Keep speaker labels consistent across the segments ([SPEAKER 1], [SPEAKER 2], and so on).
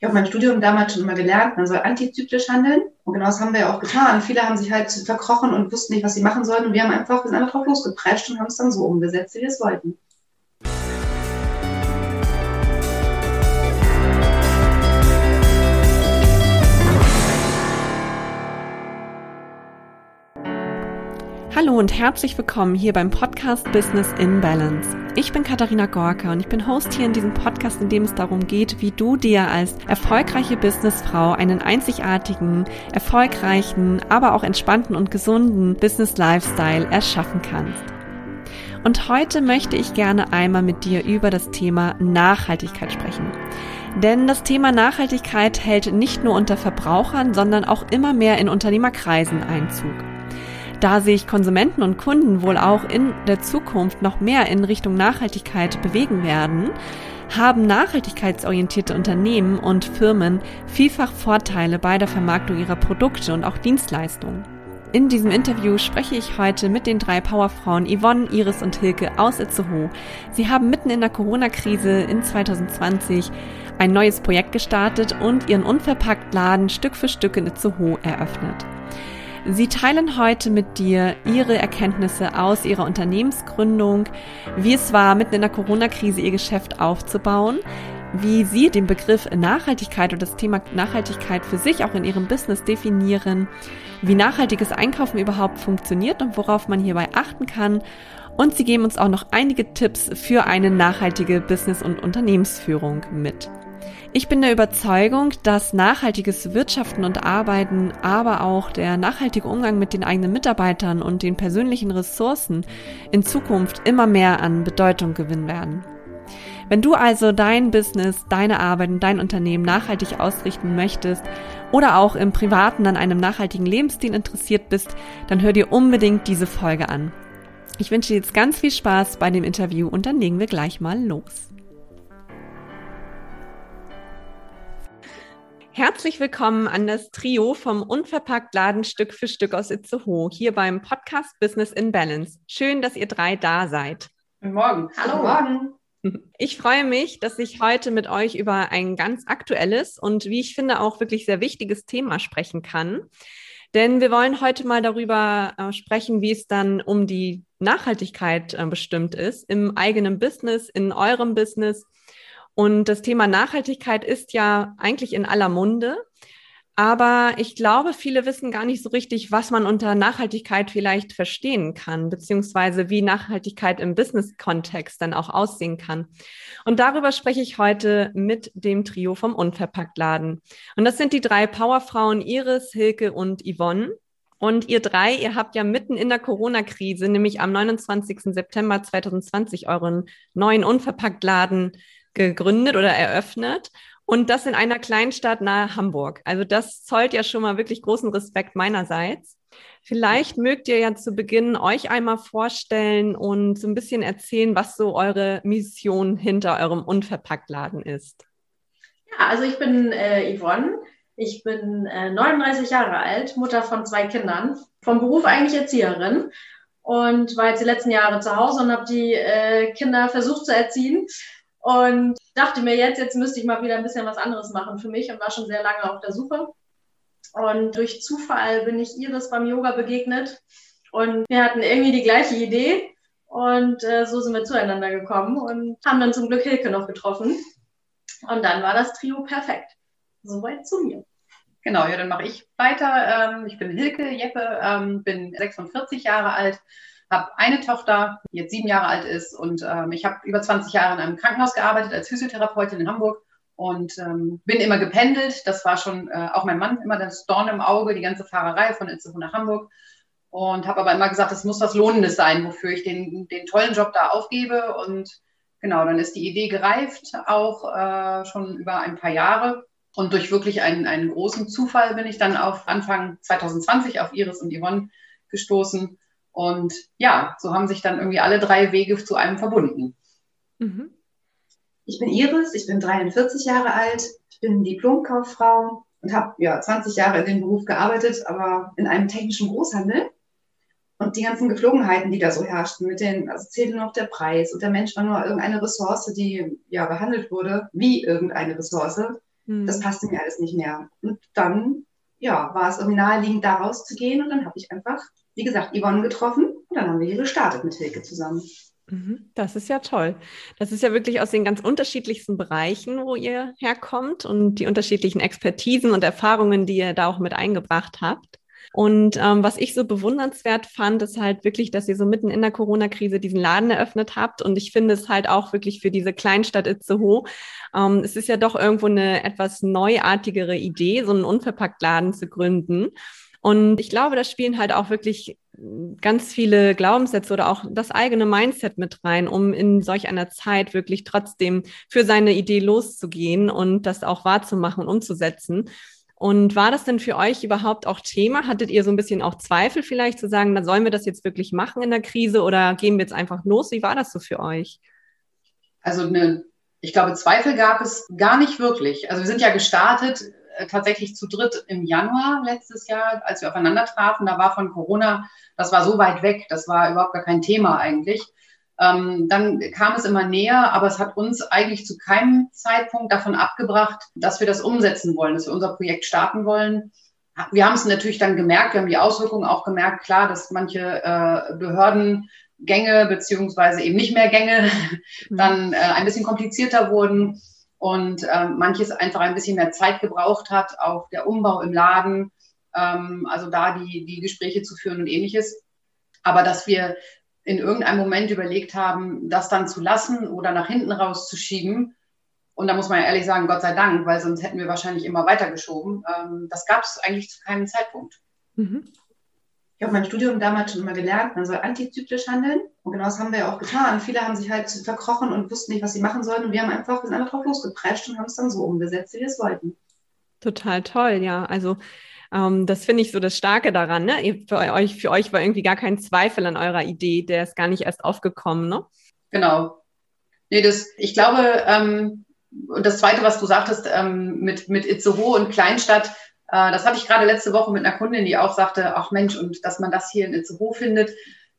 [SPEAKER 1] Ich habe mein Studium damals schon immer gelernt, man soll antizyklisch handeln. Und genau das haben wir ja auch getan. Viele haben sich halt verkrochen und wussten nicht, was sie machen sollten. Und wir haben einfach, wir sind einfach drauf losgeprescht und haben es dann so umgesetzt, wie wir es wollten.
[SPEAKER 2] Hallo und herzlich willkommen hier beim Podcast Business in Balance. Ich bin Katharina Gorka und ich bin Host hier in diesem Podcast, in dem es darum geht, wie du dir als erfolgreiche Businessfrau einen einzigartigen, erfolgreichen, aber auch entspannten und gesunden Business Lifestyle erschaffen kannst. Und heute möchte ich gerne einmal mit dir über das Thema Nachhaltigkeit sprechen. Denn das Thema Nachhaltigkeit hält nicht nur unter Verbrauchern, sondern auch immer mehr in Unternehmerkreisen Einzug. Da sich Konsumenten und Kunden wohl auch in der Zukunft noch mehr in Richtung Nachhaltigkeit bewegen werden, haben nachhaltigkeitsorientierte Unternehmen und Firmen vielfach Vorteile bei der Vermarktung ihrer Produkte und auch Dienstleistungen. In diesem Interview spreche ich heute mit den drei Powerfrauen Yvonne, Iris und Hilke aus Itzehoe. Sie haben mitten in der Corona-Krise in 2020 ein neues Projekt gestartet und ihren unverpackt Laden Stück für Stück in Itzehoe eröffnet. Sie teilen heute mit dir ihre Erkenntnisse aus ihrer Unternehmensgründung, wie es war, mitten in der Corona-Krise ihr Geschäft aufzubauen, wie sie den Begriff Nachhaltigkeit und das Thema Nachhaltigkeit für sich auch in ihrem Business definieren, wie nachhaltiges Einkaufen überhaupt funktioniert und worauf man hierbei achten kann. Und sie geben uns auch noch einige Tipps für eine nachhaltige Business- und Unternehmensführung mit. Ich bin der Überzeugung, dass nachhaltiges Wirtschaften und Arbeiten, aber auch der nachhaltige Umgang mit den eigenen Mitarbeitern und den persönlichen Ressourcen in Zukunft immer mehr an Bedeutung gewinnen werden. Wenn du also dein Business, deine Arbeit und dein Unternehmen nachhaltig ausrichten möchtest oder auch im Privaten an einem nachhaltigen Lebensstil interessiert bist, dann hör dir unbedingt diese Folge an. Ich wünsche dir jetzt ganz viel Spaß bei dem Interview und dann legen wir gleich mal los. Herzlich willkommen an das Trio vom Unverpackt Laden Stück für Stück aus Itzehoe hier beim Podcast Business in Balance. Schön, dass ihr drei da seid.
[SPEAKER 1] Guten Morgen.
[SPEAKER 2] Hallo. Morgen. Ich freue mich, dass ich heute mit euch über ein ganz aktuelles und wie ich finde auch wirklich sehr wichtiges Thema sprechen kann. Denn wir wollen heute mal darüber äh, sprechen, wie es dann um die Nachhaltigkeit äh, bestimmt ist im eigenen Business, in eurem Business und das Thema Nachhaltigkeit ist ja eigentlich in aller Munde. Aber ich glaube, viele wissen gar nicht so richtig, was man unter Nachhaltigkeit vielleicht verstehen kann, beziehungsweise wie Nachhaltigkeit im Business-Kontext dann auch aussehen kann. Und darüber spreche ich heute mit dem Trio vom Unverpacktladen. Und das sind die drei Powerfrauen Iris, Hilke und Yvonne. Und ihr drei, ihr habt ja mitten in der Corona-Krise, nämlich am 29. September 2020, euren neuen Unverpacktladen gegründet oder eröffnet. Und das in einer Kleinstadt nahe Hamburg. Also das zollt ja schon mal wirklich großen Respekt meinerseits. Vielleicht mögt ihr ja zu Beginn euch einmal vorstellen und so ein bisschen erzählen, was so eure Mission hinter eurem Unverpacktladen ist.
[SPEAKER 3] Ja, also ich bin äh, Yvonne. Ich bin äh, 39 Jahre alt, Mutter von zwei Kindern, vom Beruf eigentlich Erzieherin und war jetzt die letzten Jahre zu Hause und habe die äh, Kinder versucht zu erziehen und dachte mir jetzt, jetzt müsste ich mal wieder ein bisschen was anderes machen für mich und war schon sehr lange auf der Suche. Und durch Zufall bin ich Iris beim Yoga begegnet und wir hatten irgendwie die gleiche Idee und äh, so sind wir zueinander gekommen und haben dann zum Glück Hilke noch getroffen. Und dann war das Trio perfekt. Soweit zu mir.
[SPEAKER 1] Genau, ja, dann mache ich weiter. Ähm, ich bin Hilke Jeppe, ähm, bin 46 Jahre alt, habe eine Tochter, die jetzt sieben Jahre alt ist und ähm, ich habe über 20 Jahre in einem Krankenhaus gearbeitet als Physiotherapeutin in Hamburg und ähm, bin immer gependelt. Das war schon äh, auch mein Mann immer das Dorn im Auge, die ganze Fahrerei von Itzehoe nach Hamburg und habe aber immer gesagt, es muss was Lohnendes sein, wofür ich den, den tollen Job da aufgebe und genau, dann ist die Idee gereift, auch äh, schon über ein paar Jahre. Und durch wirklich einen, einen großen Zufall bin ich dann auf Anfang 2020 auf Iris und Yvonne gestoßen und ja, so haben sich dann irgendwie alle drei Wege zu einem verbunden.
[SPEAKER 4] Mhm. Ich bin Iris, ich bin 43 Jahre alt, ich bin Diplomkauffrau und habe ja 20 Jahre in dem Beruf gearbeitet, aber in einem technischen Großhandel. Und die ganzen Geflogenheiten, die da so herrschten, mit den, also zählte nur noch der Preis und der Mensch war nur irgendeine Ressource, die ja behandelt wurde, wie irgendeine Ressource. Mhm. Das passte mir alles nicht mehr. Und dann, ja, war es irgendwie naheliegend, da rauszugehen. Und dann habe ich einfach, wie gesagt, Yvonne getroffen. Und dann haben wir hier gestartet mit Hilke zusammen.
[SPEAKER 2] Mhm. Das ist ja toll. Das ist ja wirklich aus den ganz unterschiedlichsten Bereichen, wo ihr herkommt und die unterschiedlichen Expertisen und Erfahrungen, die ihr da auch mit eingebracht habt. Und ähm, was ich so bewundernswert fand, ist halt wirklich, dass ihr so mitten in der Corona-Krise diesen Laden eröffnet habt. Und ich finde es halt auch wirklich für diese Kleinstadt Itzehoe. Ähm, es ist ja doch irgendwo eine etwas neuartigere Idee, so einen Unverpacktladen zu gründen. Und ich glaube, da spielen halt auch wirklich ganz viele Glaubenssätze oder auch das eigene Mindset mit rein, um in solch einer Zeit wirklich trotzdem für seine Idee loszugehen und das auch wahrzumachen und umzusetzen. Und war das denn für euch überhaupt auch Thema? Hattet ihr so ein bisschen auch Zweifel vielleicht zu sagen, dann sollen wir das jetzt wirklich machen in der Krise oder gehen wir jetzt einfach los? Wie war das so für euch?
[SPEAKER 1] Also eine, ich glaube, Zweifel gab es gar nicht wirklich. Also wir sind ja gestartet tatsächlich zu dritt im Januar letztes Jahr, als wir aufeinander trafen. Da war von Corona, das war so weit weg, das war überhaupt gar kein Thema eigentlich. Ähm, dann kam es immer näher, aber es hat uns eigentlich zu keinem Zeitpunkt davon abgebracht, dass wir das umsetzen wollen, dass wir unser Projekt starten wollen. Wir haben es natürlich dann gemerkt, wir haben die Auswirkungen auch gemerkt, klar, dass manche äh, Behördengänge beziehungsweise eben nicht mehr Gänge dann äh, ein bisschen komplizierter wurden und äh, manches einfach ein bisschen mehr Zeit gebraucht hat, auch der Umbau im Laden, ähm, also da die, die Gespräche zu führen und ähnliches. Aber dass wir in irgendeinem Moment überlegt haben, das dann zu lassen oder nach hinten rauszuschieben. Und da muss man ja ehrlich sagen, Gott sei Dank, weil sonst hätten wir wahrscheinlich immer weitergeschoben. Ähm, das gab es eigentlich zu keinem Zeitpunkt. Mhm.
[SPEAKER 4] Ich habe mein Studium damals schon immer gelernt, man soll antizyklisch handeln. Und genau das haben wir ja auch getan. Viele haben sich halt verkrochen und wussten nicht, was sie machen sollen. Und wir haben einfach, wir sind einfach drauf losgeprescht und haben es dann so umgesetzt, wie wir es wollten.
[SPEAKER 2] Total toll, ja. Also ähm, das finde ich so das Starke daran. Ne? Für, euch, für euch war irgendwie gar kein Zweifel an eurer Idee, der ist gar nicht erst aufgekommen. Ne?
[SPEAKER 1] Genau. Nee, das, ich glaube, ähm, und das Zweite, was du sagtest, ähm, mit, mit Itzehoe und Kleinstadt, äh, das hatte ich gerade letzte Woche mit einer Kundin, die auch sagte, ach Mensch, und dass man das hier in Itzehoe findet.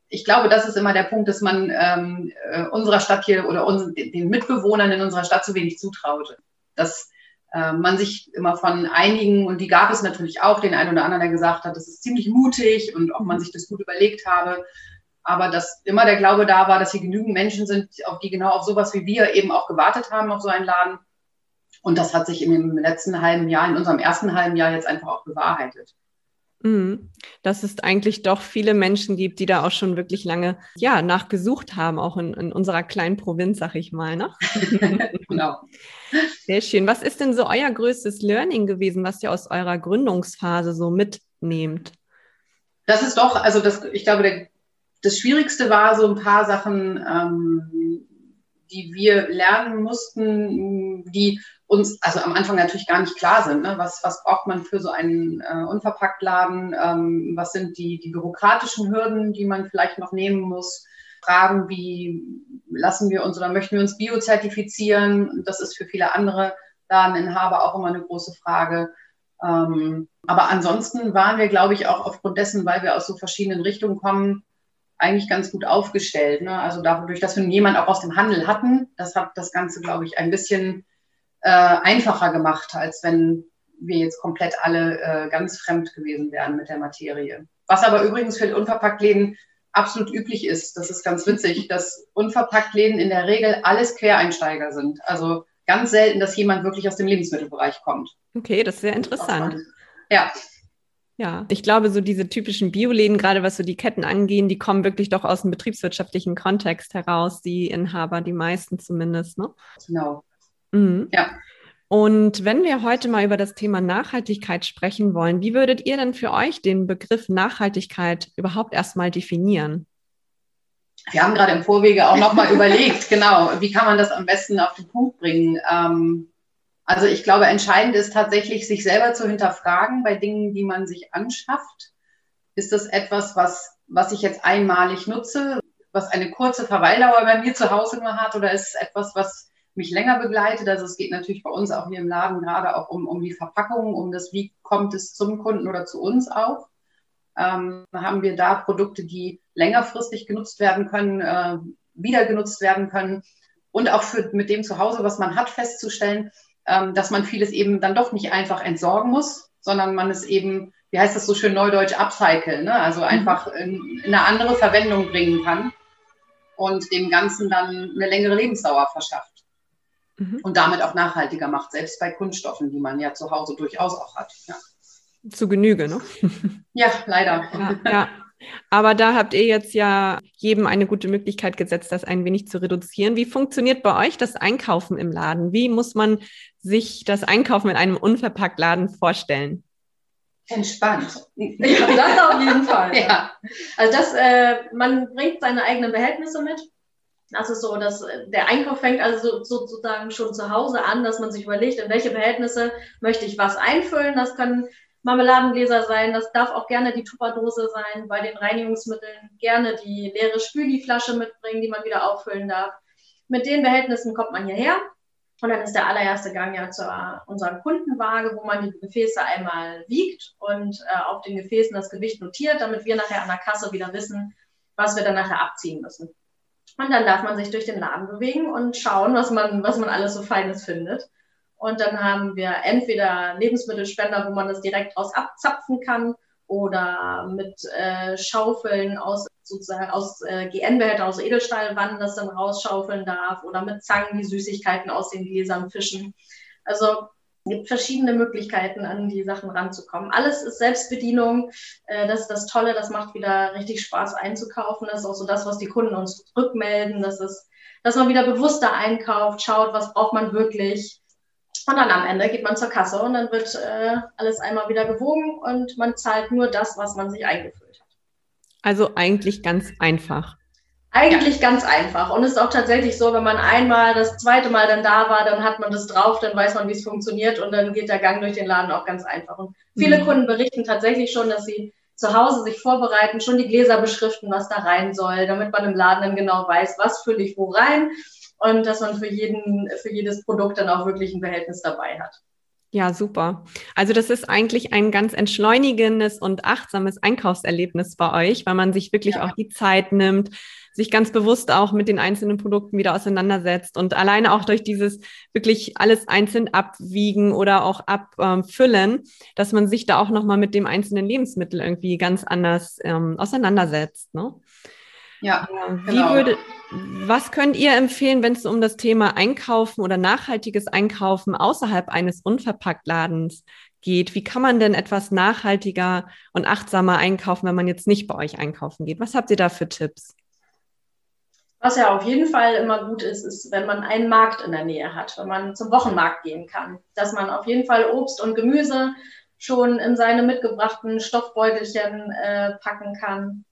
[SPEAKER 1] Ich glaube, das ist immer der Punkt, dass man ähm, äh, unserer Stadt hier oder uns, den Mitbewohnern in unserer Stadt zu wenig zutraut. Das äh, man sich immer von einigen, und die gab es natürlich auch, den einen oder anderen, der gesagt hat, das ist ziemlich mutig und ob man sich das gut überlegt habe. Aber dass immer der Glaube da war, dass hier genügend Menschen sind, auf die genau auf sowas wie wir eben auch gewartet haben, auf so einen Laden. Und das hat sich in dem letzten halben Jahr, in unserem ersten halben Jahr jetzt einfach auch bewahrheitet.
[SPEAKER 2] Mhm. Dass es eigentlich doch viele Menschen gibt, die da auch schon wirklich lange ja, nachgesucht haben, auch in, in unserer kleinen Provinz, sag ich mal. Ne? genau. Sehr schön. Was ist denn so euer größtes Learning gewesen, was ihr aus eurer Gründungsphase so mitnehmt?
[SPEAKER 1] Das ist doch, also das, ich glaube, der, das Schwierigste war so ein paar Sachen, ähm, die wir lernen mussten, die uns also am Anfang natürlich gar nicht klar sind. Ne? Was, was braucht man für so einen äh, Unverpacktladen? Ähm, was sind die, die bürokratischen Hürden, die man vielleicht noch nehmen muss? Fragen wie, lassen wir uns oder möchten wir uns biozertifizieren? Das ist für viele andere Ladeninhaber auch immer eine große Frage. Ähm, aber ansonsten waren wir, glaube ich, auch aufgrund dessen, weil wir aus so verschiedenen Richtungen kommen, eigentlich ganz gut aufgestellt. Ne? Also dadurch, dass wir jemanden auch aus dem Handel hatten, das hat das Ganze, glaube ich, ein bisschen äh, einfacher gemacht, als wenn wir jetzt komplett alle äh, ganz fremd gewesen wären mit der Materie. Was aber übrigens für Unverpacktläden absolut üblich ist. Das ist ganz witzig, dass Unverpacktläden in der Regel alles Quereinsteiger sind. Also ganz selten, dass jemand wirklich aus dem Lebensmittelbereich kommt.
[SPEAKER 2] Okay, das ist sehr interessant. Ja. Ja, ich glaube, so diese typischen Bioläden, gerade was so die Ketten angehen, die kommen wirklich doch aus dem betriebswirtschaftlichen Kontext heraus, die Inhaber, die meisten zumindest, ne? Genau. Mhm. Ja. Und wenn wir heute mal über das Thema Nachhaltigkeit sprechen wollen, wie würdet ihr denn für euch den Begriff Nachhaltigkeit überhaupt erstmal definieren?
[SPEAKER 1] Wir haben gerade im Vorwege auch nochmal überlegt, genau, wie kann man das am besten auf den Punkt bringen? Ähm, also ich glaube, entscheidend ist tatsächlich, sich selber zu hinterfragen bei Dingen, die man sich anschafft. Ist das etwas, was, was ich jetzt einmalig nutze, was eine kurze Verweildauer bei mir zu Hause nur hat, oder ist es etwas, was mich länger begleitet. Also es geht natürlich bei uns auch hier im Laden gerade auch um, um die Verpackung, um das, wie kommt es zum Kunden oder zu uns auch. Ähm, haben wir da Produkte, die längerfristig genutzt werden können, äh, wieder genutzt werden können und auch für mit dem Zuhause, was man hat, festzustellen, ähm, dass man vieles eben dann doch nicht einfach entsorgen muss, sondern man es eben, wie heißt das so schön neudeutsch, upcycle, ne? also einfach in, in eine andere Verwendung bringen kann und dem Ganzen dann eine längere Lebensdauer verschafft mhm. und damit auch nachhaltiger macht, selbst bei Kunststoffen, die man ja zu Hause durchaus auch hat. Ja.
[SPEAKER 2] Zu Genüge, ne?
[SPEAKER 1] Ja, leider.
[SPEAKER 2] Ja, ja. Aber da habt ihr jetzt ja jedem eine gute Möglichkeit gesetzt, das ein wenig zu reduzieren. Wie funktioniert bei euch das Einkaufen im Laden? Wie muss man sich das Einkaufen in einem Unverpacktladen vorstellen?
[SPEAKER 4] Entspannt.
[SPEAKER 3] Ja, das auf jeden Fall. ja. Also das, äh, man bringt seine eigenen Behältnisse mit. Das ist so, dass äh, der Einkauf fängt also sozusagen schon zu Hause an, dass man sich überlegt, in welche Behältnisse möchte ich was einfüllen. Das können Marmeladengläser sein, das darf auch gerne die Tupperdose sein, bei den Reinigungsmitteln gerne die leere Spüliflasche mitbringen, die man wieder auffüllen darf. Mit den Behältnissen kommt man hierher und dann ist der allererste Gang ja zu unserer Kundenwaage, wo man die Gefäße einmal wiegt und äh, auf den Gefäßen das Gewicht notiert, damit wir nachher an der Kasse wieder wissen, was wir dann nachher abziehen müssen. Und dann darf man sich durch den Laden bewegen und schauen, was man, was man alles so Feines findet. Und dann haben wir entweder Lebensmittelspender, wo man das direkt raus abzapfen kann oder mit äh, Schaufeln aus sozusagen aus äh, GN-Behältern, aus Edelstahlwannen das dann rausschaufeln darf oder mit Zangen die Süßigkeiten aus den Gläsern fischen. Also es gibt verschiedene Möglichkeiten, an die Sachen ranzukommen. Alles ist Selbstbedienung. Äh, das ist das Tolle. Das macht wieder richtig Spaß einzukaufen. Das ist auch so das, was die Kunden uns rückmelden. Das ist, dass man wieder bewusster einkauft, schaut, was braucht man wirklich und dann am Ende geht man zur Kasse und dann wird äh, alles einmal wieder gewogen und man zahlt nur das, was man sich eingefüllt hat.
[SPEAKER 2] Also eigentlich ganz einfach.
[SPEAKER 3] Eigentlich ja. ganz einfach. Und es ist auch tatsächlich so, wenn man einmal das zweite Mal dann da war, dann hat man das drauf, dann weiß man, wie es funktioniert und dann geht der Gang durch den Laden auch ganz einfach. Und viele mhm. Kunden berichten tatsächlich schon, dass sie zu Hause sich vorbereiten, schon die Gläser beschriften, was da rein soll, damit man im Laden dann genau weiß, was fülle ich wo rein und dass man für jeden, für jedes Produkt dann auch wirklich ein Behältnis dabei hat.
[SPEAKER 2] Ja, super. Also das ist eigentlich ein ganz entschleunigendes und achtsames Einkaufserlebnis bei euch, weil man sich wirklich ja. auch die Zeit nimmt, sich ganz bewusst auch mit den einzelnen Produkten wieder auseinandersetzt und alleine auch durch dieses wirklich alles einzeln abwiegen oder auch abfüllen, dass man sich da auch nochmal mit dem einzelnen Lebensmittel irgendwie ganz anders ähm, auseinandersetzt. Ne?
[SPEAKER 1] Ja,
[SPEAKER 2] Wie genau. würde, was könnt ihr empfehlen, wenn es um das Thema Einkaufen oder nachhaltiges Einkaufen außerhalb eines Unverpacktladens geht? Wie kann man denn etwas nachhaltiger und achtsamer einkaufen, wenn man jetzt nicht bei euch einkaufen geht? Was habt ihr da für Tipps?
[SPEAKER 3] Was ja auf jeden Fall immer gut ist, ist, wenn man einen Markt in der Nähe hat, wenn man zum Wochenmarkt gehen kann, dass man auf jeden Fall Obst und Gemüse schon in seine mitgebrachten Stoffbeutelchen äh, packen kann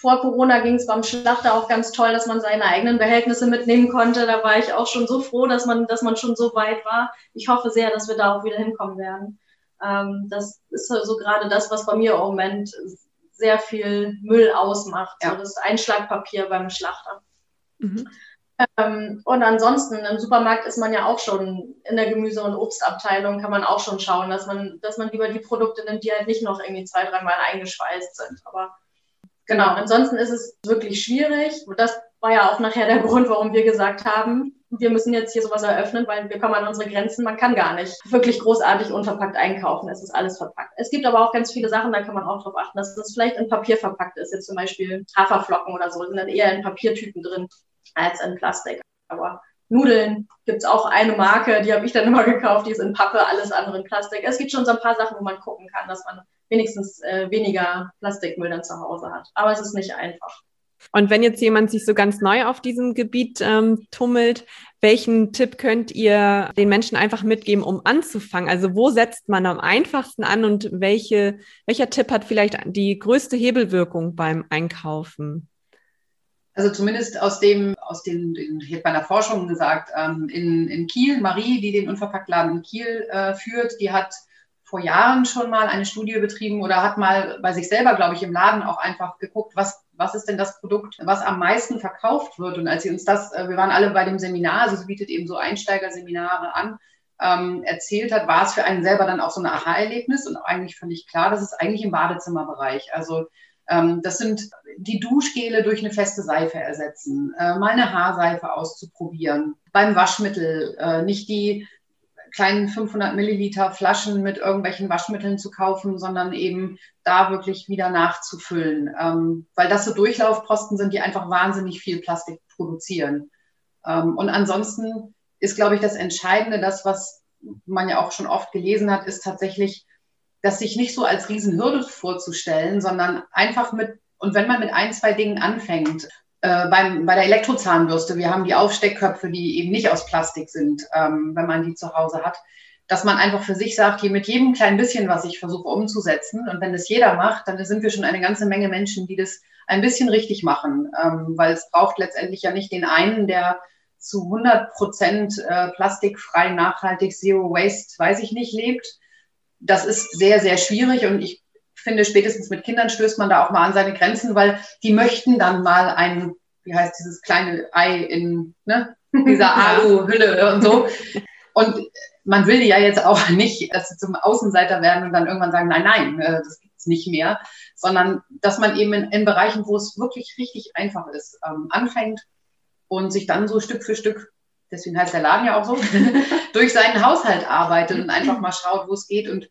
[SPEAKER 3] vor Corona ging es beim Schlachter auch ganz toll, dass man seine eigenen Behältnisse mitnehmen konnte. Da war ich auch schon so froh, dass man, dass man schon so weit war. Ich hoffe sehr, dass wir da auch wieder hinkommen werden. Ähm, das ist so gerade das, was bei mir im Moment sehr viel Müll ausmacht. Ja. So das Einschlagpapier beim Schlachter. Mhm. Ähm, und ansonsten im Supermarkt ist man ja auch schon in der Gemüse- und Obstabteilung, kann man auch schon schauen, dass man, dass man lieber die Produkte nimmt, die halt nicht noch irgendwie zwei, dreimal eingeschweißt sind. Aber Genau, ansonsten ist es wirklich schwierig. Und das war ja auch nachher der Grund, warum wir gesagt haben, wir müssen jetzt hier sowas eröffnen, weil wir kommen an unsere Grenzen. Man kann gar nicht wirklich großartig unverpackt einkaufen. Es ist alles verpackt. Es gibt aber auch ganz viele Sachen, da kann man auch darauf achten, dass das vielleicht in Papier verpackt ist. Jetzt zum Beispiel Haferflocken oder so sind dann eher in Papiertüten drin als in Plastik. Aber Nudeln gibt es auch eine Marke, die habe ich dann immer gekauft, die ist in Pappe, alles andere in Plastik. Es gibt schon so ein paar Sachen, wo man gucken kann, dass man wenigstens äh, weniger Plastikmüll dann zu Hause hat. Aber es ist nicht einfach.
[SPEAKER 2] Und wenn jetzt jemand sich so ganz neu auf diesem Gebiet ähm, tummelt, welchen Tipp könnt ihr den Menschen einfach mitgeben, um anzufangen? Also wo setzt man am einfachsten an und welche, welcher Tipp hat vielleicht die größte Hebelwirkung beim Einkaufen?
[SPEAKER 1] Also zumindest aus dem, aus dem, ich habe bei der Forschung gesagt, ähm, in, in Kiel, Marie, die den Unverpacktladen in Kiel äh, führt, die hat vor Jahren schon mal eine Studie betrieben oder hat mal bei sich selber, glaube ich, im Laden auch einfach geguckt, was, was ist denn das Produkt, was am meisten verkauft wird. Und als sie uns das, äh, wir waren alle bei dem Seminar, also sie bietet eben so Einsteigerseminare an, ähm, erzählt hat, war es für einen selber dann auch so ein Aha-Erlebnis und eigentlich völlig klar, das ist eigentlich im Badezimmerbereich. Also ähm, das sind die Duschgele durch eine feste Seife ersetzen, äh, mal eine Haarseife auszuprobieren, beim Waschmittel äh, nicht die kleinen 500 Milliliter Flaschen mit irgendwelchen Waschmitteln zu kaufen, sondern eben da wirklich wieder nachzufüllen, ähm, weil das so Durchlaufposten sind, die einfach wahnsinnig viel Plastik produzieren. Ähm, und ansonsten ist, glaube ich, das Entscheidende, das, was man ja auch schon oft gelesen hat, ist tatsächlich, das sich nicht so als Riesenhürde vorzustellen, sondern einfach mit, und wenn man mit ein, zwei Dingen anfängt, äh, beim, bei der Elektrozahnbürste, wir haben die Aufsteckköpfe, die eben nicht aus Plastik sind, ähm, wenn man die zu Hause hat, dass man einfach für sich sagt, hier mit jedem kleinen bisschen, was ich versuche umzusetzen, und wenn das jeder macht, dann sind wir schon eine ganze Menge Menschen, die das ein bisschen richtig machen, ähm, weil es braucht letztendlich ja nicht den einen, der zu 100 Prozent äh, plastikfrei, nachhaltig, zero waste, weiß ich nicht, lebt. Das ist sehr, sehr schwierig und ich finde, spätestens mit Kindern stößt man da auch mal an seine Grenzen, weil die möchten dann mal ein, wie heißt dieses kleine Ei in ne, dieser Alu-Hülle und so. Und man will die ja jetzt auch nicht dass sie zum Außenseiter werden und dann irgendwann sagen, nein, nein, äh, das gibt's nicht mehr, sondern dass man eben in, in Bereichen, wo es wirklich richtig einfach ist, ähm, anfängt und sich dann so Stück für Stück, deswegen heißt der Laden ja auch so, durch seinen Haushalt arbeitet und einfach mal schaut, wo es geht und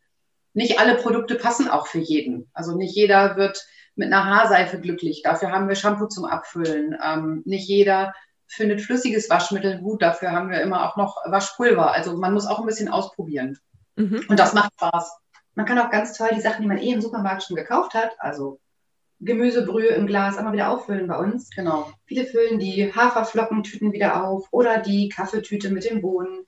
[SPEAKER 1] nicht alle Produkte passen auch für jeden. Also nicht jeder wird mit einer Haarseife glücklich. Dafür haben wir Shampoo zum Abfüllen. Ähm, nicht jeder findet flüssiges Waschmittel gut. Dafür haben wir immer auch noch Waschpulver. Also man muss auch ein bisschen ausprobieren. Mhm. Und das macht Spaß.
[SPEAKER 4] Man kann auch ganz toll die Sachen, die man eh im Supermarkt schon gekauft hat, also Gemüsebrühe im Glas, einmal wieder auffüllen bei uns. Genau. Viele füllen die Haferflockentüten wieder auf oder die Kaffeetüte mit dem Bohnen.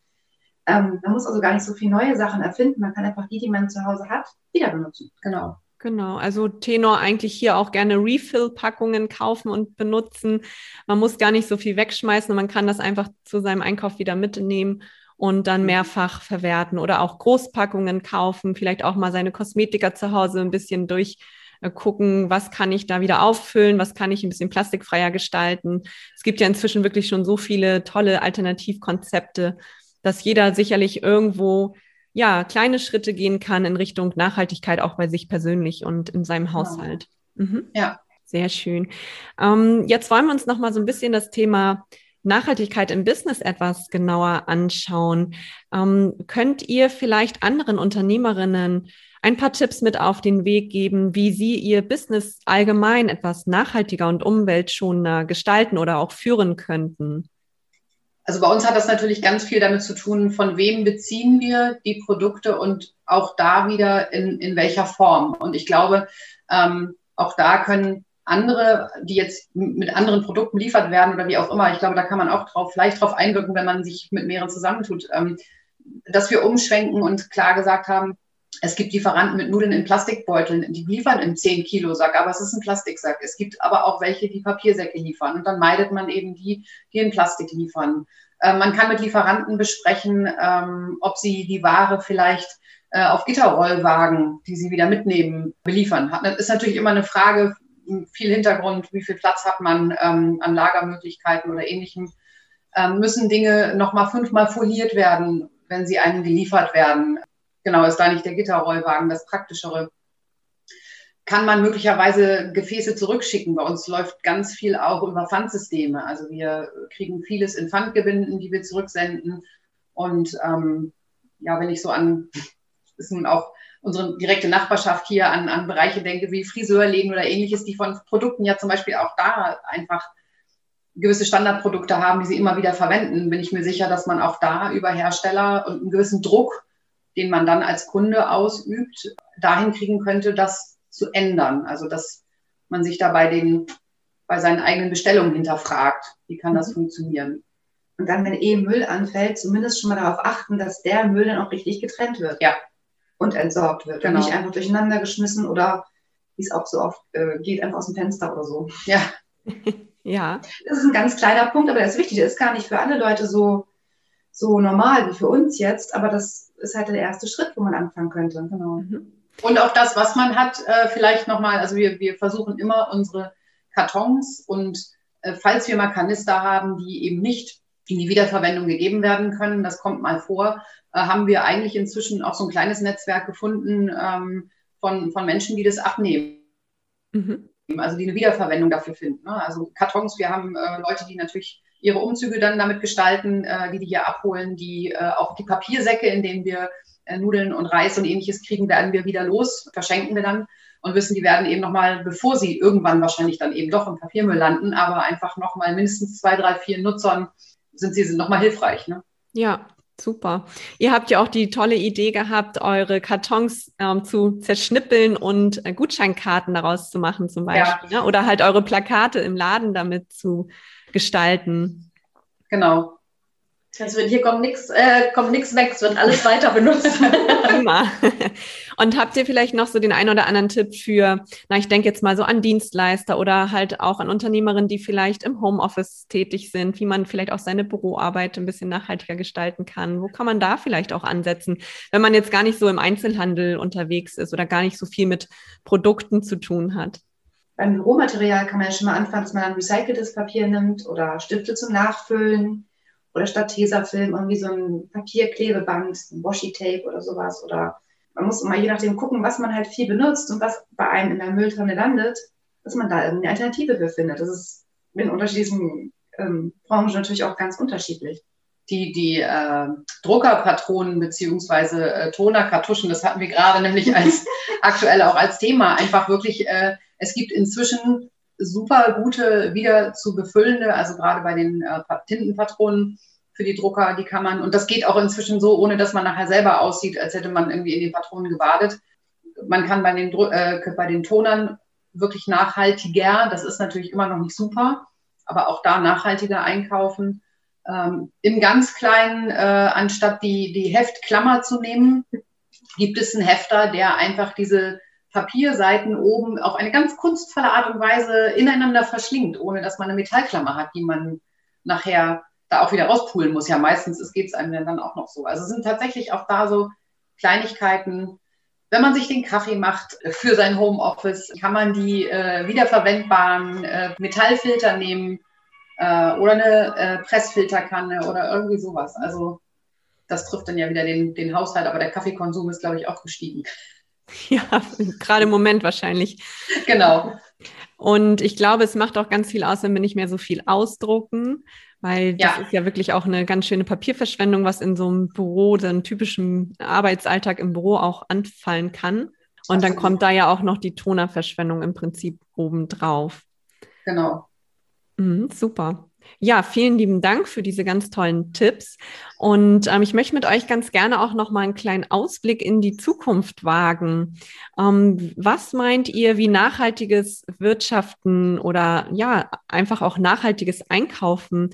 [SPEAKER 4] Ähm, man muss also gar nicht so viele neue Sachen erfinden. Man kann einfach die, die man zu Hause hat, wieder benutzen.
[SPEAKER 2] Genau. Genau, also Tenor eigentlich hier auch gerne Refill-Packungen kaufen und benutzen. Man muss gar nicht so viel wegschmeißen und man kann das einfach zu seinem Einkauf wieder mitnehmen und dann mhm. mehrfach verwerten oder auch Großpackungen kaufen, vielleicht auch mal seine Kosmetika zu Hause ein bisschen durchgucken, was kann ich da wieder auffüllen, was kann ich ein bisschen plastikfreier gestalten. Es gibt ja inzwischen wirklich schon so viele tolle Alternativkonzepte, dass jeder sicherlich irgendwo ja kleine Schritte gehen kann in Richtung Nachhaltigkeit auch bei sich persönlich und in seinem. Haushalt. Mhm. Ja, sehr schön. Ähm, jetzt wollen wir uns noch mal so ein bisschen das Thema Nachhaltigkeit im Business etwas genauer anschauen. Ähm, könnt ihr vielleicht anderen Unternehmerinnen ein paar Tipps mit auf den Weg geben, wie sie ihr Business allgemein etwas nachhaltiger und umweltschonender gestalten oder auch führen könnten?
[SPEAKER 1] Also bei uns hat das natürlich ganz viel damit zu tun, von wem beziehen wir die Produkte und auch da wieder in, in welcher Form. Und ich glaube, ähm, auch da können andere, die jetzt mit anderen Produkten liefert werden oder wie auch immer, ich glaube, da kann man auch drauf, vielleicht drauf einwirken, wenn man sich mit mehreren zusammentut, ähm, dass wir umschwenken und klar gesagt haben, es gibt Lieferanten mit Nudeln in Plastikbeuteln, die liefern im 10-Kilo-Sack, aber es ist ein Plastiksack. Es gibt aber auch welche, die Papiersäcke liefern. Und dann meidet man eben die, die in Plastik liefern. Äh, man kann mit Lieferanten besprechen, ähm, ob sie die Ware vielleicht äh, auf Gitterrollwagen, die sie wieder mitnehmen, beliefern. Das ist natürlich immer eine Frage, viel Hintergrund, wie viel Platz hat man ähm, an Lagermöglichkeiten oder ähnlichem. Ähm, müssen Dinge nochmal fünfmal foliert werden, wenn sie einem geliefert werden? Genau, ist da nicht der Gitterrollwagen das Praktischere? Kann man möglicherweise Gefäße zurückschicken? Bei uns läuft ganz viel auch über Pfandsysteme. Also wir kriegen vieles in Pfandgebinden, die wir zurücksenden. Und ähm, ja, wenn ich so an, ist nun auch unsere direkte Nachbarschaft hier an, an Bereiche denke, wie Friseurläden oder ähnliches, die von Produkten ja zum Beispiel auch da einfach gewisse Standardprodukte haben, die sie immer wieder verwenden, bin ich mir sicher, dass man auch da über Hersteller und einen gewissen Druck den man dann als Kunde ausübt, dahin kriegen könnte, das zu ändern. Also dass man sich da bei, den, bei seinen eigenen Bestellungen hinterfragt, wie kann das mhm. funktionieren.
[SPEAKER 4] Und dann, wenn eh Müll anfällt, zumindest schon mal darauf achten, dass der Müll dann auch richtig getrennt wird. Ja. Und entsorgt wird. Genau. Und nicht einfach durcheinander geschmissen oder, wie es auch so oft äh, geht, einfach aus dem Fenster oder so.
[SPEAKER 2] Ja. ja.
[SPEAKER 4] Das ist ein ganz kleiner Punkt, aber der ist wichtig. Der ist gar nicht für alle Leute so, so normal wie für uns jetzt, aber das ist halt der erste Schritt, wo man anfangen könnte. Genau.
[SPEAKER 1] Mhm. Und auch das, was man hat, äh, vielleicht nochmal, also wir, wir versuchen immer unsere Kartons und äh, falls wir mal Kanister haben, die eben nicht in die Wiederverwendung gegeben werden können, das kommt mal vor, äh, haben wir eigentlich inzwischen auch so ein kleines Netzwerk gefunden ähm, von, von Menschen, die das abnehmen. Mhm. Also die eine Wiederverwendung dafür finden. Ne? Also Kartons, wir haben äh, Leute, die natürlich ihre Umzüge dann damit gestalten, äh, die die hier abholen, die äh, auch die Papiersäcke, in denen wir äh, Nudeln und Reis und ähnliches kriegen, werden wir wieder los, verschenken wir dann und wissen, die werden eben nochmal, bevor sie irgendwann wahrscheinlich dann eben doch im Papiermüll landen, aber einfach nochmal mindestens zwei, drei, vier Nutzern sind sie nochmal hilfreich. Ne?
[SPEAKER 2] Ja, Super. Ihr habt ja auch die tolle Idee gehabt, eure Kartons ähm, zu zerschnippeln und äh, Gutscheinkarten daraus zu machen, zum Beispiel. Ja. Ne? Oder halt eure Plakate im Laden damit zu gestalten.
[SPEAKER 1] Genau.
[SPEAKER 3] Also hier kommt nichts äh, kommt nix weg, es wird alles weiter benutzt.
[SPEAKER 2] Immer. Und habt ihr vielleicht noch so den einen oder anderen Tipp für, na, ich denke jetzt mal so an Dienstleister oder halt auch an Unternehmerinnen, die vielleicht im Homeoffice tätig sind, wie man vielleicht auch seine Büroarbeit ein bisschen nachhaltiger gestalten kann? Wo kann man da vielleicht auch ansetzen, wenn man jetzt gar nicht so im Einzelhandel unterwegs ist oder gar nicht so viel mit Produkten zu tun hat?
[SPEAKER 4] Beim Rohmaterial kann man ja schon mal anfangen, dass man ein recyceltes Papier nimmt oder Stifte zum Nachfüllen oder statt Tesafilm irgendwie so ein Papierklebeband, ein Washi-Tape oder sowas. Oder man muss immer je nachdem gucken, was man halt viel benutzt und was bei einem in der Mülltonne landet, dass man da irgendeine Alternative für findet. Das ist in unterschiedlichen ähm, Branchen natürlich auch ganz unterschiedlich.
[SPEAKER 1] Die, die äh, Druckerpatronen beziehungsweise äh, Tonerkartuschen, das hatten wir gerade nämlich als aktuell auch als Thema, einfach wirklich, äh, es gibt inzwischen super gute, wieder zu befüllende, also gerade bei den äh, Tintenpatronen für die Drucker, die kann man, und das geht auch inzwischen so, ohne dass man nachher selber aussieht, als hätte man irgendwie in den Patronen gebadet. Man kann bei den, äh, bei den Tonern wirklich nachhaltiger, das ist natürlich immer noch nicht super, aber auch da nachhaltiger einkaufen. Ähm, Im ganz kleinen, äh, anstatt die, die Heftklammer zu nehmen, gibt es einen Hefter, der einfach diese Papierseiten oben auf eine ganz kunstvolle Art und Weise ineinander verschlingt, ohne dass man eine Metallklammer hat, die man nachher da auch wieder rauspulen muss. Ja, meistens geht es einem dann auch noch so. Also sind tatsächlich auch da so Kleinigkeiten. Wenn man sich den Kaffee macht für sein Homeoffice, kann man die äh, wiederverwendbaren äh, Metallfilter nehmen äh, oder eine äh, Pressfilterkanne oder irgendwie sowas. Also das trifft dann ja wieder den, den Haushalt, aber der Kaffeekonsum ist, glaube ich, auch gestiegen.
[SPEAKER 2] Ja, gerade im Moment wahrscheinlich.
[SPEAKER 1] Genau.
[SPEAKER 2] Und ich glaube, es macht auch ganz viel aus, wenn wir nicht mehr so viel ausdrucken, weil das
[SPEAKER 1] Ja.
[SPEAKER 2] ist ja wirklich auch eine ganz schöne Papierverschwendung, was in so einem Büro, so einem typischen Arbeitsalltag im Büro auch anfallen kann. Und dann kommt da ja auch noch die Tonerverschwendung im Prinzip obendrauf.
[SPEAKER 1] Genau.
[SPEAKER 2] Mhm, super. Ja, vielen lieben Dank für diese ganz tollen Tipps. Und ähm, ich möchte mit euch ganz gerne auch noch mal einen kleinen Ausblick in die Zukunft wagen. Ähm, was meint ihr, wie nachhaltiges Wirtschaften oder ja, einfach auch nachhaltiges Einkaufen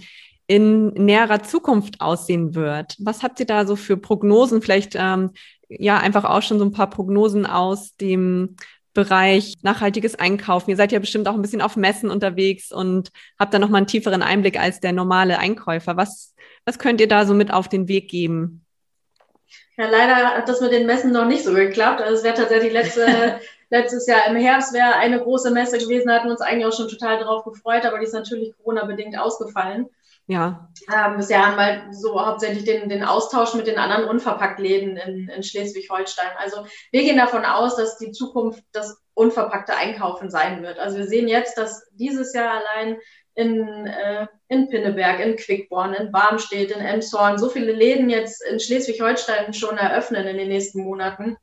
[SPEAKER 2] in näherer Zukunft aussehen wird? Was habt ihr da so für Prognosen? Vielleicht ähm, ja einfach auch schon so ein paar Prognosen aus dem Bereich nachhaltiges Einkaufen. Ihr seid ja bestimmt auch ein bisschen auf Messen unterwegs und habt da nochmal einen tieferen Einblick als der normale Einkäufer. Was, was könnt ihr da so mit auf den Weg geben?
[SPEAKER 3] Ja, leider hat das mit den Messen noch nicht so geklappt. Also es wäre tatsächlich letzte, letztes Jahr im Herbst wäre eine große Messe gewesen, da hatten wir uns eigentlich auch schon total darauf gefreut, aber die ist natürlich Corona-bedingt ausgefallen.
[SPEAKER 2] Ja,
[SPEAKER 3] Ähm, bisher haben wir so hauptsächlich den, den Austausch mit den anderen Unverpacktläden in, in Schleswig-Holstein. Also wir gehen davon aus, dass die Zukunft das unverpackte Einkaufen sein wird. Also wir sehen jetzt, dass dieses Jahr allein in, äh, in Pinneberg, in Quickborn, in Barmstedt, in Emshorn so viele Läden jetzt in Schleswig-Holstein schon eröffnen in den nächsten Monaten,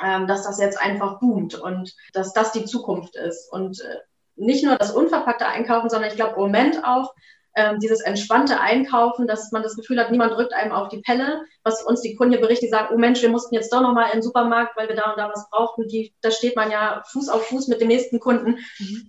[SPEAKER 3] ähm, dass das jetzt einfach boomt und dass das die Zukunft ist. Und äh, nicht nur das unverpackte Einkaufen, sondern ich glaube im Moment auch ähm, dieses entspannte Einkaufen, dass man das Gefühl hat, niemand drückt einem auf die Pelle, was uns die Kunden hier berichten, die sagen, oh Mensch, wir mussten jetzt doch nochmal in den Supermarkt, weil wir da und da was brauchten. Die, da steht man ja Fuß auf Fuß mit dem nächsten Kunden.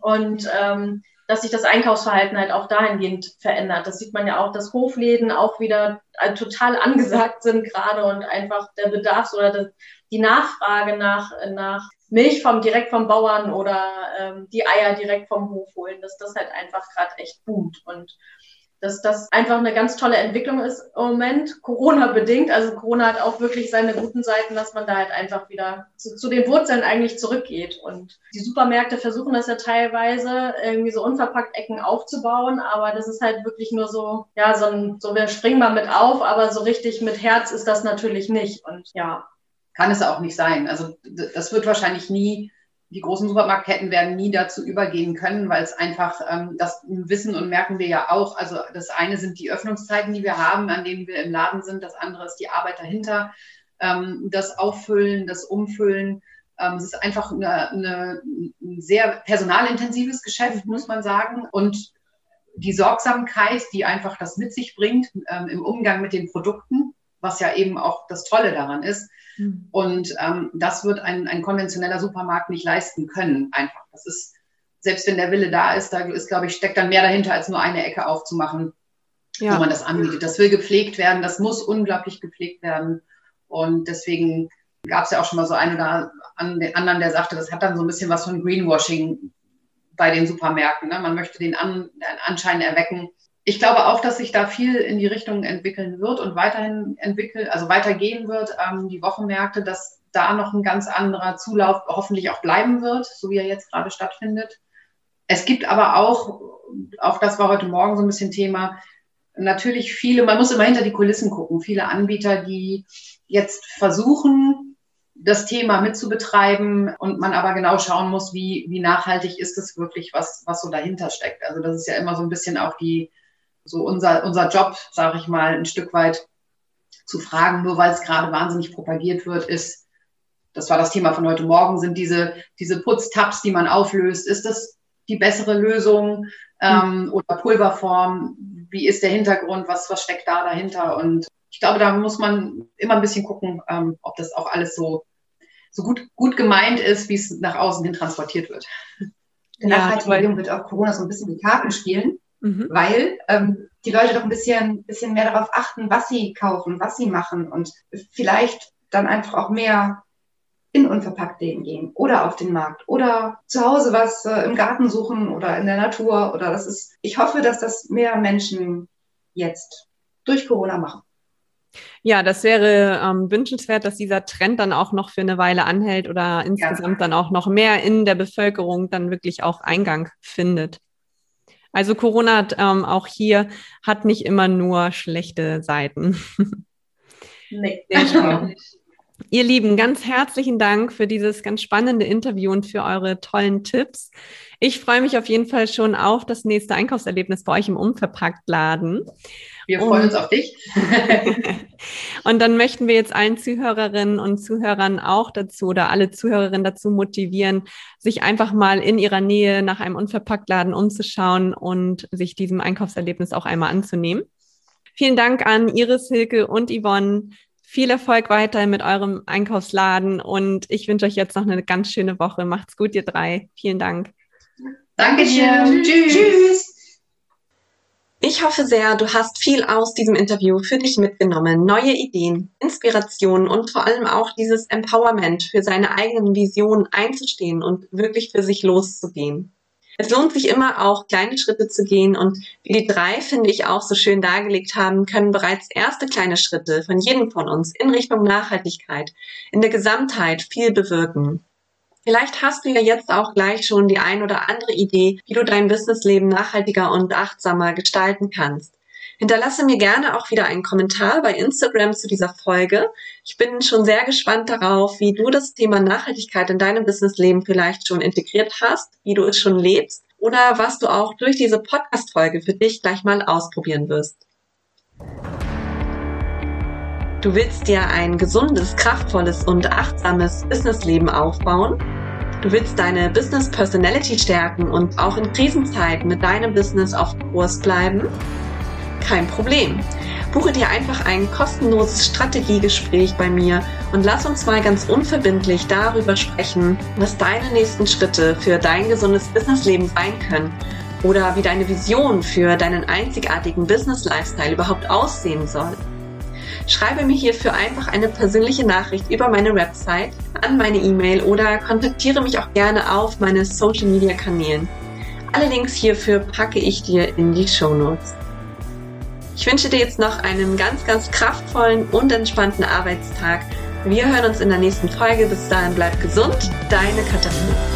[SPEAKER 3] Und ähm, dass sich das Einkaufsverhalten halt auch dahingehend verändert. Das sieht man ja auch, dass Hofläden auch wieder äh, total angesagt sind gerade und einfach der Bedarfs- oder die Nachfrage nach, nach Milch vom direkt vom Bauern oder ähm, die Eier direkt vom Hof holen, dass das halt einfach gerade echt boomt und dass das einfach eine ganz tolle Entwicklung ist im Moment, Corona-bedingt. Also Corona hat auch wirklich seine guten Seiten, dass man da halt einfach wieder zu, zu den Wurzeln eigentlich zurückgeht. Und die Supermärkte versuchen das ja teilweise irgendwie so unverpackt Ecken aufzubauen, aber das ist halt wirklich nur so, ja, so ein, so wir springen mal mit auf, aber so richtig mit Herz ist das natürlich nicht. Und ja,
[SPEAKER 1] Kann es auch nicht sein. Also das wird wahrscheinlich nie die großen Supermarktketten werden nie dazu übergehen können, weil es einfach, ähm, das wissen und merken wir ja auch. Also das eine sind die Öffnungszeiten, die wir haben, an denen wir im Laden sind. Das andere ist die Arbeit dahinter, ähm, das Auffüllen, das Umfüllen. Ähm, es ist einfach eine, eine, ein sehr personalintensives Geschäft, muss man sagen. Und die Sorgsamkeit, die einfach das mit sich bringt ähm, im Umgang mit den Produkten, was ja eben auch das Tolle daran ist, Mhm. Und ähm, das wird ein, ein konventioneller Supermarkt nicht leisten können, einfach. Das ist, selbst wenn der Wille da ist, da ist, glaube ich, steckt dann mehr dahinter, als nur eine Ecke aufzumachen, ja. wo man das anbietet. Das will gepflegt werden, das muss unglaublich gepflegt werden. Und deswegen gab es ja auch schon mal so einen oder anderen, der sagte, das hat dann so ein bisschen was von Greenwashing bei den Supermärkten. Ne? Man möchte den, An den Anschein erwecken, ich glaube auch, dass sich da viel in die Richtung entwickeln wird und weiterhin entwickeln, also weitergehen wird, ähm, die Wochenmärkte, dass da noch ein ganz anderer Zulauf hoffentlich auch bleiben wird, so wie er jetzt gerade stattfindet. Es gibt aber auch, auch das war heute Morgen so ein bisschen Thema, natürlich viele, man muss immer hinter die Kulissen gucken, viele Anbieter, die jetzt versuchen, das Thema mitzubetreiben und man aber genau schauen muss, wie, wie nachhaltig ist es wirklich, was, was so dahinter steckt. Also das ist ja immer so ein bisschen auch die, so unser, unser Job, sage ich mal, ein Stück weit zu fragen, nur weil es gerade wahnsinnig propagiert wird, ist, das war das Thema von heute Morgen, sind diese, diese Putztabs, die man auflöst, ist das die bessere Lösung ähm, mhm. oder Pulverform? Wie ist der Hintergrund? Was, was steckt da dahinter? Und ich glaube, da muss man immer ein bisschen gucken, ähm, ob das auch alles so, so gut, gut gemeint ist, wie es nach außen hin transportiert wird.
[SPEAKER 4] Der ja, Nachhaltigkeit wird auch Corona so ein bisschen die Karten spielen mhm. weil ähm, die Leute doch ein bisschen, bisschen mehr darauf achten, was sie kaufen, was sie machen und vielleicht dann einfach auch mehr in Unverpacktläden gehen oder auf den Markt oder zu Hause was äh, im Garten suchen oder in der Natur oder das ist, ich hoffe, dass das mehr Menschen jetzt durch Corona machen.
[SPEAKER 2] Ja, das wäre ähm, wünschenswert, dass dieser Trend dann auch noch für eine Weile anhält oder insgesamt ja. dann auch noch mehr in der Bevölkerung dann wirklich auch Eingang findet. Also Corona hat ähm, auch hier hat nicht immer nur schlechte Seiten. Nee. Ihr Lieben, ganz herzlichen Dank für dieses ganz spannende Interview und für eure tollen Tipps. Ich freue mich auf jeden Fall schon auf das nächste Einkaufserlebnis bei euch im Umverpacktladen.
[SPEAKER 1] Wir freuen und, uns auf dich.
[SPEAKER 2] und dann möchten wir jetzt allen Zuhörerinnen und Zuhörern auch dazu oder alle Zuhörerinnen dazu motivieren, sich einfach mal in ihrer Nähe nach einem Unverpacktladen umzuschauen und sich diesem Einkaufserlebnis auch einmal anzunehmen. Vielen Dank an Iris, Hilke und Yvonne. Viel Erfolg weiter mit eurem Einkaufsladen und ich wünsche euch jetzt noch eine ganz schöne Woche. Macht's gut, ihr drei. Vielen Dank.
[SPEAKER 1] Dankeschön. Tschüss. Tschüss.
[SPEAKER 2] Ich hoffe sehr, du hast viel aus diesem Interview für dich mitgenommen, neue Ideen, Inspirationen und vor allem auch dieses Empowerment für seine eigenen Visionen einzustehen und wirklich für sich loszugehen. Es lohnt sich immer auch, kleine Schritte zu gehen und wie die drei, finde ich, auch so schön dargelegt haben, können bereits erste kleine Schritte von jedem von uns in Richtung Nachhaltigkeit in der Gesamtheit viel bewirken. Vielleicht hast du ja jetzt auch gleich schon die ein oder andere Idee, wie du dein Businessleben nachhaltiger und achtsamer gestalten kannst. Hinterlasse mir gerne auch wieder einen Kommentar bei Instagram zu dieser Folge. Ich bin schon sehr gespannt darauf, wie du das Thema Nachhaltigkeit in deinem Businessleben vielleicht schon integriert hast, wie du es schon lebst oder was du auch durch diese Podcast-Folge für dich gleich mal ausprobieren wirst. Du willst dir ein gesundes, kraftvolles und achtsames Businessleben aufbauen? Du willst deine Business Personality stärken und auch in Krisenzeiten mit deinem Business auf Kurs bleiben? Kein Problem. Buche dir einfach ein kostenloses Strategiegespräch bei mir und lass uns mal ganz unverbindlich darüber sprechen, was deine nächsten Schritte für dein gesundes Businessleben sein können oder wie deine Vision für deinen einzigartigen Business Lifestyle überhaupt aussehen soll. Schreibe mir hierfür einfach eine persönliche Nachricht über meine Website an meine E-Mail oder kontaktiere mich auch gerne auf meine Social Media Kanälen. Alle Links hierfür packe ich dir in die Show Notes. Ich wünsche dir jetzt noch einen ganz, ganz kraftvollen und entspannten Arbeitstag. Wir hören uns in der nächsten Folge. Bis dahin bleib gesund. Deine Katharina.